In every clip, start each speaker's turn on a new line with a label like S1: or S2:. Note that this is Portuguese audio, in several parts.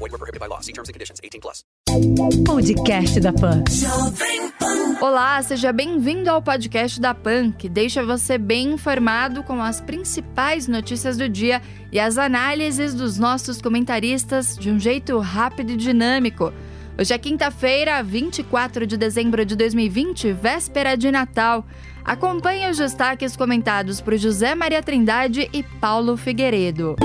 S1: Void were prohibited by law. See terms and conditions. 18 plus.
S2: Podcast da Pan. Olá, seja bem-vindo ao podcast da Pan, que deixa você bem informado com as principais notícias do dia e as análises dos nossos comentaristas de um jeito rápido e dinâmico. Hoje é quinta-feira, 24 de dezembro de 2020, véspera de Natal. Acompanhe os destaques comentados por José Maria Trindade e Paulo Figueiredo.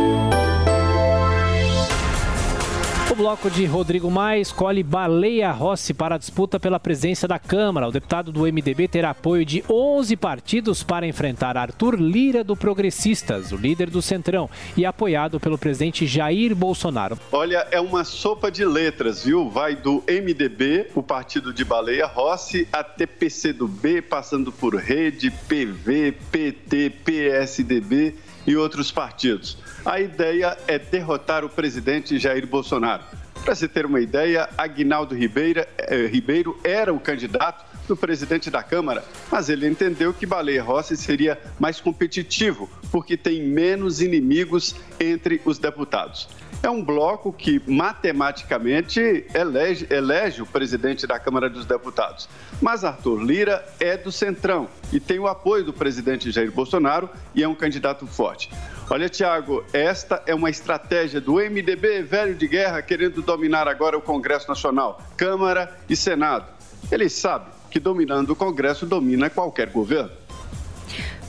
S3: O bloco de Rodrigo Maia escolhe Baleia Rossi para a disputa pela presença da Câmara. O deputado do MDB terá apoio de 11 partidos para enfrentar Arthur Lira do Progressistas, o líder do Centrão, e apoiado pelo presidente Jair Bolsonaro.
S4: Olha, é uma sopa de letras, viu? Vai do MDB, o partido de Baleia Rossi, até PCdoB, passando por Rede, PV, PT, PSDB e outros partidos. A ideia é derrotar o presidente Jair Bolsonaro. Para se ter uma ideia, Aguinaldo Ribeira, eh, Ribeiro era o candidato do presidente da Câmara, mas ele entendeu que Baleia Rossi seria mais competitivo, porque tem menos inimigos entre os deputados. É um bloco que matematicamente elege, elege o presidente da Câmara dos Deputados. Mas Arthur Lira é do Centrão e tem o apoio do presidente Jair Bolsonaro e é um candidato forte. Olha, Tiago, esta é uma estratégia do MDB velho de guerra querendo dominar agora o Congresso Nacional, Câmara e Senado. Ele sabe que dominando o Congresso domina qualquer governo.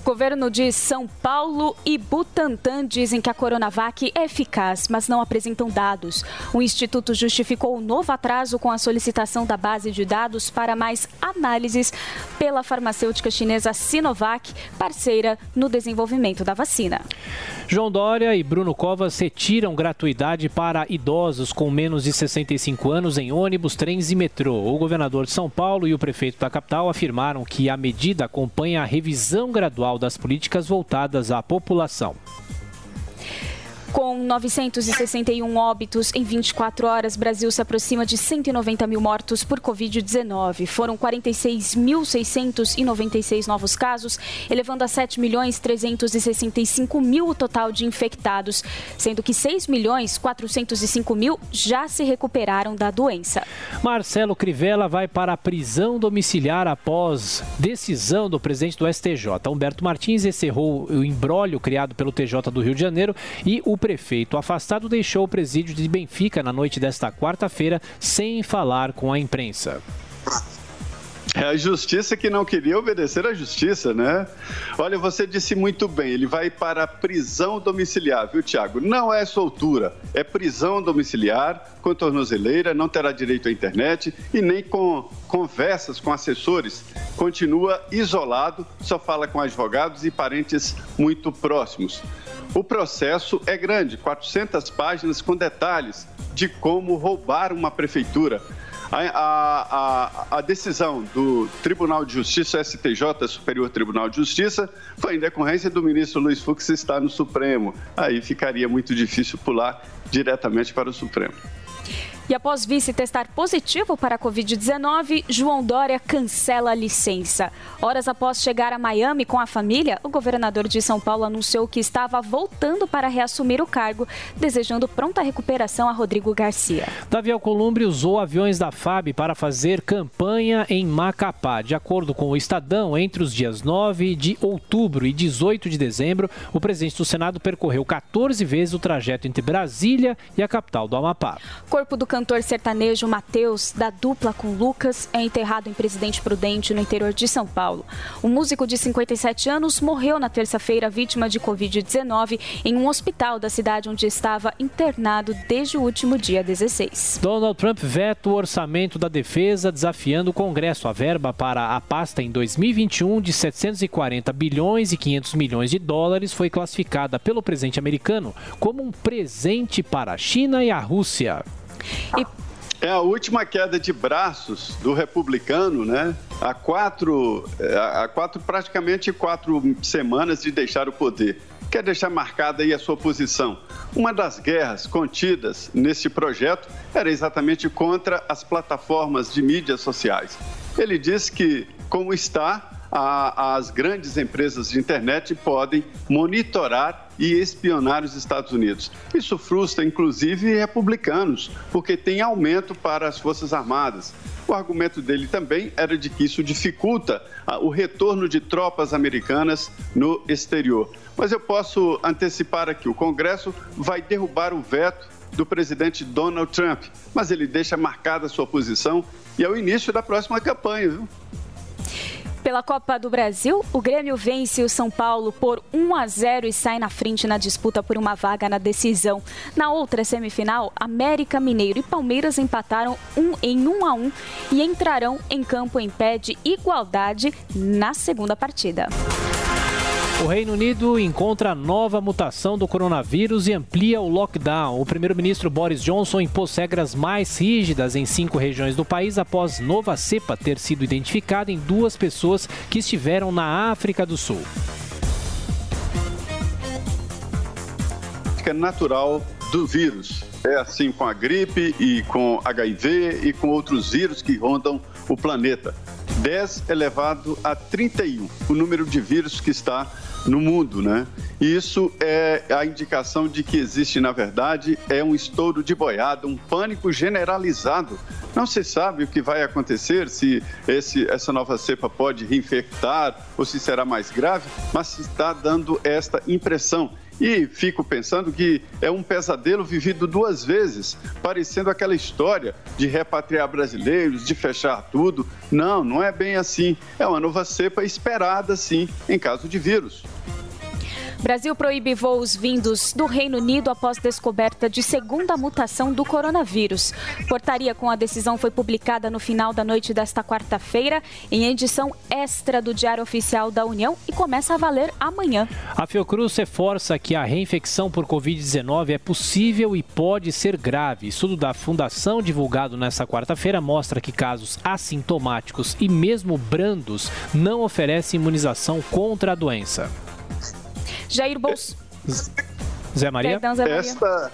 S5: Governo de São Paulo e Butantan dizem que a Coronavac é eficaz, mas não apresentam dados. O Instituto justificou o novo atraso com a solicitação da base de dados para mais análises pela farmacêutica chinesa Sinovac, parceira no desenvolvimento da vacina.
S3: João Dória e Bruno Covas retiram gratuidade para idosos com menos de 65 anos em ônibus, trens e metrô. O governador de São Paulo e o prefeito da capital afirmaram que a medida acompanha a revisão gradual das políticas voltadas à população.
S5: Com 961 óbitos em 24 horas, Brasil se aproxima de 190 mil mortos por Covid-19. Foram 46.696 novos casos, elevando a 7 milhões 365 mil o total de infectados, sendo que 6 milhões 405 mil já se recuperaram da doença.
S3: Marcelo Crivella vai para a prisão domiciliar após decisão do presidente do STJ. Humberto Martins encerrou o embrólio criado pelo TJ do Rio de Janeiro e o prefeito afastado deixou o presídio de Benfica na noite desta quarta-feira sem falar com a imprensa.
S4: É a justiça que não queria obedecer à justiça, né? Olha, você disse muito bem, ele vai para a prisão domiciliar, viu, Tiago? Não é soltura, é prisão domiciliar com tornozeleira, não terá direito à internet e nem com conversas com assessores. Continua isolado, só fala com advogados e parentes muito próximos. O processo é grande, 400 páginas com detalhes de como roubar uma prefeitura. A, a, a, decisão do Tribunal de Justiça, STJ, Superior Tribunal de Justiça, foi em decorrência do ministro Luiz Fux estar no Supremo. Aí ficaria muito difícil pular diretamente para o Supremo.
S5: E após vice testar positivo para a Covid-19, João Dória cancela a licença. Horas após chegar a Miami com a família, o governador de São Paulo anunciou que estava voltando para reassumir o cargo, desejando pronta recuperação a Rodrigo Garcia.
S3: Davi Alcolumbre usou aviões da FAB para fazer campanha em Macapá. De acordo com o Estadão, entre os dias 9 de outubro e 18 de dezembro, o presidente do Senado percorreu 14 vezes o trajeto entre Brasília e a capital do Amapá.
S5: Corpo do cantor sertanejo Matheus, da dupla com Lucas, é enterrado em Presidente Prudente, no interior de São Paulo. O músico de 57 anos morreu na terça-feira vítima de Covid-19 em um hospital da cidade onde estava internado desde o último dia 16.
S3: Donald Trump veta o orçamento da defesa, desafiando o Congresso. A verba para a pasta em 2021 de 740 bilhões e 500 milhões de dólares foi classificada pelo presidente americano como um presente para a China e a Rússia.
S5: E
S4: É a última queda de braços do republicano, né? Há quatro, é, há quatro, praticamente quatro semanas de deixar o poder. Quer deixar marcada aí a sua posição. Uma das guerras contidas nesse projeto era exatamente contra as plataformas de mídias sociais. Ele disse que, como está, a, as grandes empresas de internet podem monitorar e espionar os Estados Unidos. Isso frustra, inclusive, republicanos, porque tem aumento para as Forças Armadas. O argumento dele também era de que isso dificulta o retorno de tropas americanas no exterior. Mas eu posso antecipar aqui: o Congresso vai derrubar o veto do presidente Donald Trump, mas ele deixa marcada a sua posição e é o início da próxima campanha, viu?
S5: Pela Copa do Brasil, o Grêmio vence o São Paulo por 1 a 0 e sai na frente na disputa por uma vaga na decisão. Na outra semifinal, América Mineiro e Palmeiras empataram um em 1 a 1 e entrarão em campo em pé de igualdade na segunda partida.
S3: O Reino Unido encontra nova mutação do coronavírus e amplia o lockdown. O primeiro-ministro Boris Johnson impôs regras mais rígidas em cinco regiões do país após nova cepa ter sido identificada em duas pessoas que estiveram na África do Sul.
S4: É natural do vírus. É assim com a gripe e com HIV e com outros vírus que rondam o planeta. 10 elevado a 31, o número de vírus que está no mundo, né? E isso é a indicação de que existe, na verdade, é um estouro de boiada, um pânico generalizado. Não se sabe o que vai acontecer, se esse, essa nova cepa pode reinfectar ou se será mais grave, mas se está dando esta impressão. E fico pensando que é um pesadelo vivido duas vezes, parecendo aquela história de repatriar brasileiros, de fechar tudo. Não, não é bem assim. É uma nova cepa esperada, sim, em caso de vírus.
S5: Brasil proíbe voos vindos do Reino Unido após descoberta de segunda mutação do coronavírus. Portaria com a decisão foi publicada no final da noite desta quarta-feira, em edição extra do Diário Oficial da União e começa a valer amanhã.
S3: A Fiocruz reforça que a reinfecção por Covid-19 é possível e pode ser grave. Estudo da Fundação divulgado nesta quarta-feira mostra que casos assintomáticos e mesmo brandos não oferecem imunização contra a doença.
S5: Jair Bolsonaro.
S3: Zé Maria?
S5: Perdão, Zé Maria.
S4: Esta,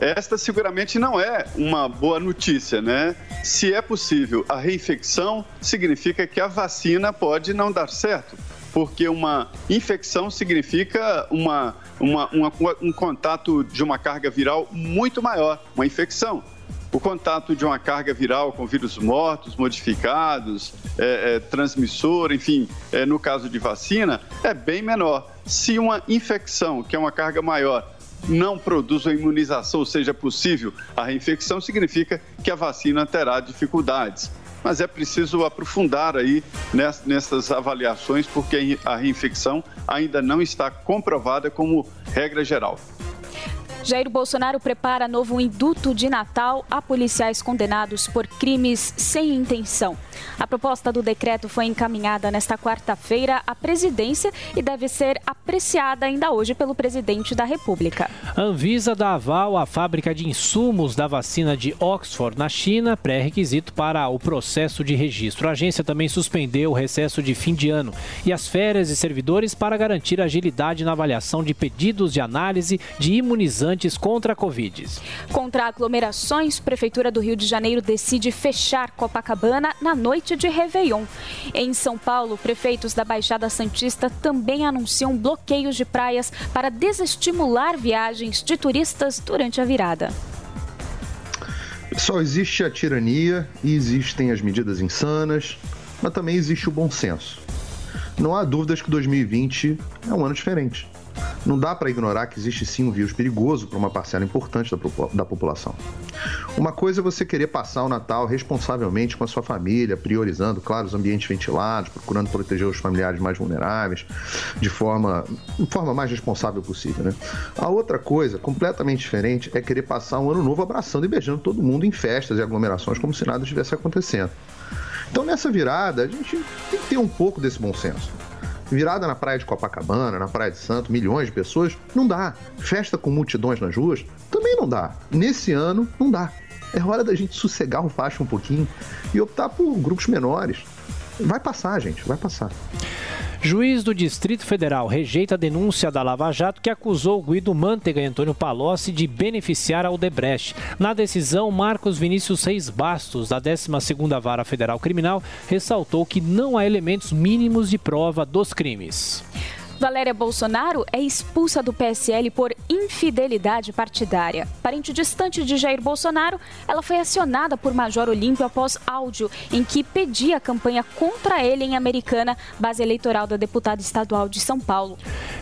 S4: esta seguramente não é uma boa notícia, né? Se é possível a reinfecção, significa que a vacina pode não dar certo, porque uma infecção significa uma, uma, uma, um contato de uma carga viral muito maior, uma infecção o contato de uma carga viral com vírus mortos, modificados, é, é, transmissor, enfim, é, no caso de vacina, é bem menor. Se uma infecção, que é uma carga maior, não produz uma imunização, ou seja, possível a reinfecção, significa que a vacina terá dificuldades. Mas é preciso aprofundar aí nessas avaliações, porque a reinfecção ainda não está comprovada como regra geral.
S5: Jair Bolsonaro prepara novo induto de Natal a policiais condenados por crimes sem intenção. A proposta do decreto foi encaminhada nesta quarta-feira à presidência e deve ser apreciada ainda hoje pelo presidente da República.
S3: A Anvisa dá aval à fábrica de insumos da vacina de Oxford na China, pré-requisito para o processo de registro. A agência também suspendeu o recesso de fim de ano e as férias de servidores para garantir agilidade na avaliação de pedidos de análise de imunizantes contra a Covid.
S5: Contra aglomerações, Prefeitura do Rio de Janeiro decide fechar Copacabana na noite noite de Réveillon. Em São Paulo, prefeitos da Baixada Santista também anunciam bloqueios de praias para desestimular viagens de turistas durante a virada.
S6: Só existe a tirania e existem as medidas insanas, mas também existe o bom senso. Não há dúvidas que 2020 é um ano diferente. Não dá para ignorar que existe sim um vírus perigoso para uma parcela importante da, da população. Uma coisa é você querer passar o Natal responsavelmente com a sua família, priorizando, claro, os ambientes ventilados, procurando proteger os familiares mais vulneráveis de forma, de forma mais responsável possível. Né? A outra coisa, completamente diferente, é querer passar um ano novo abraçando e beijando todo mundo em festas e aglomerações como se nada estivesse acontecendo. Então, nessa virada, a gente tem que ter um pouco desse bom senso. Virada na praia de Copacabana, na praia de Santo, milhões de pessoas, não dá. Festa com multidões nas ruas, também não dá. Nesse ano, não dá. É hora da gente sossegar o facho um pouquinho e optar por grupos menores. Vai passar, gente, vai passar.
S3: Juiz do Distrito Federal rejeita a denúncia da Lava Jato que acusou Guido Mantega e Antônio Palocci de beneficiar a Odebrecht. Na decisão, Marcos Vinícius Reis Bastos, da 12ª Vara Federal Criminal, ressaltou que não há elementos mínimos de prova dos crimes.
S5: Valéria Bolsonaro é expulsa do PSL por infidelidade partidária. Parente distante de Jair Bolsonaro, ela foi acionada por Major Olímpio após áudio em que pedia campanha contra ele em Americana, base eleitoral da deputada estadual de São Paulo.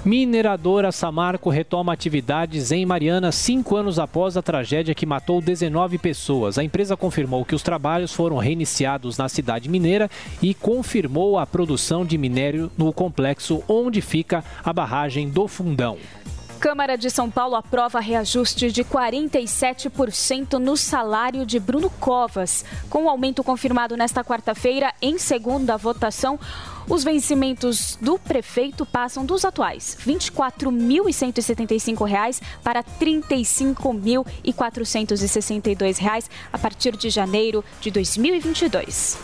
S3: Mineradora Samarco retoma atividades em Mariana cinco anos após a tragédia que matou 19 pessoas. A empresa confirmou que os trabalhos foram reiniciados na cidade mineira e confirmou a produção de minério no complexo onde fica a barragem do Fundão.
S5: Câmara de São Paulo aprova reajuste de 47% no salário de Bruno Covas. Com o aumento confirmado nesta quarta-feira, em segunda votação, os vencimentos do prefeito passam dos atuais R$ 24.175 para R$ 35.462 a partir de janeiro de 2022.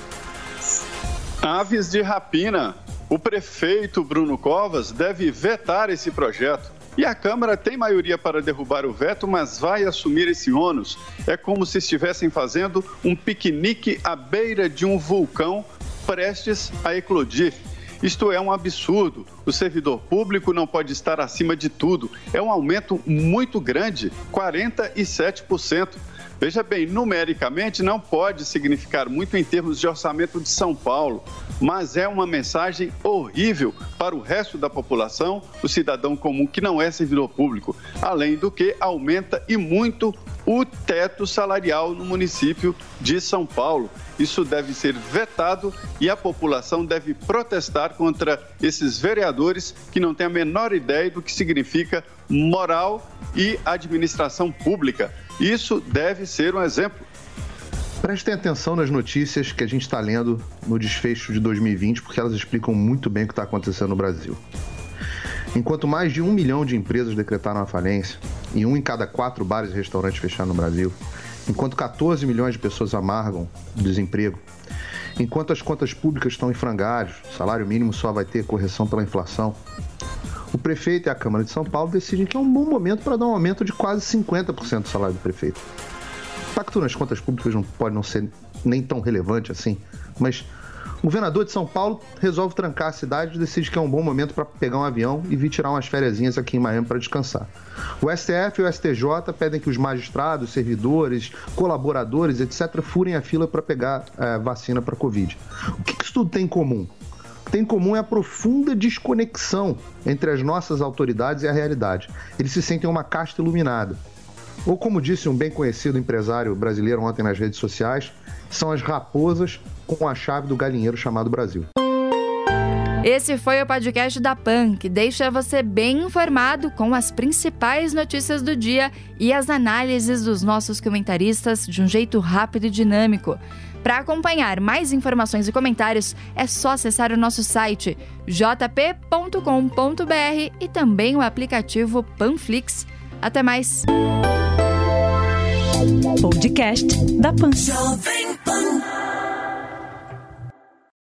S4: Aves de rapina. O prefeito Bruno Covas deve vetar esse projeto. E a Câmara tem maioria para derrubar o veto, mas vai assumir esse ônus. É como se estivessem fazendo um piquenique à beira de um vulcão prestes a eclodir. Isto é um absurdo. O servidor público não pode estar acima de tudo. É um aumento muito grande 47%. Veja bem, numericamente não pode significar muito em termos de orçamento de São Paulo, mas é uma mensagem horrível para o resto da população, o cidadão comum que não é servidor público. Além do que, aumenta e muito o teto salarial no município de São Paulo. Isso deve ser vetado e a população deve protestar contra esses vereadores que não têm a menor ideia do que significa moral e administração pública. Isso deve ser um exemplo.
S6: Prestem atenção nas notícias que a gente está lendo no desfecho de 2020, porque elas explicam muito bem o que está acontecendo no Brasil. Enquanto mais de um milhão de empresas decretaram a falência e um em cada quatro bares e restaurantes fecharam no Brasil, enquanto 14 milhões de pessoas amargam o desemprego, enquanto as contas públicas estão em frangalhos, salário mínimo só vai ter correção pela inflação, o prefeito e a Câmara de São Paulo decidem que é um bom momento para dar um aumento de quase 50% do salário do prefeito. Impacto nas contas públicas não pode não ser nem tão relevante assim, mas o governador de São Paulo resolve trancar a cidade e decide que é um bom momento para pegar um avião e vir tirar umas férias aqui em Miami para descansar. O STF e o STJ pedem que os magistrados, servidores, colaboradores, etc., furem a fila para pegar é, vacina para Covid. O que, que isso tudo tem em comum? tem em comum é a profunda desconexão entre as nossas autoridades e a realidade. Eles se sentem uma casta iluminada. Ou, como disse um bem conhecido empresário brasileiro ontem nas redes sociais, são as raposas com a chave do galinheiro chamado Brasil.
S2: Esse foi o podcast da PAN, que deixa você bem informado com as principais notícias do dia e as análises dos nossos comentaristas de um jeito rápido e dinâmico. Para acompanhar mais informações e comentários, é só acessar o nosso site jp.com.br e também o aplicativo Panflix. Até mais!
S7: Podcast da Pan.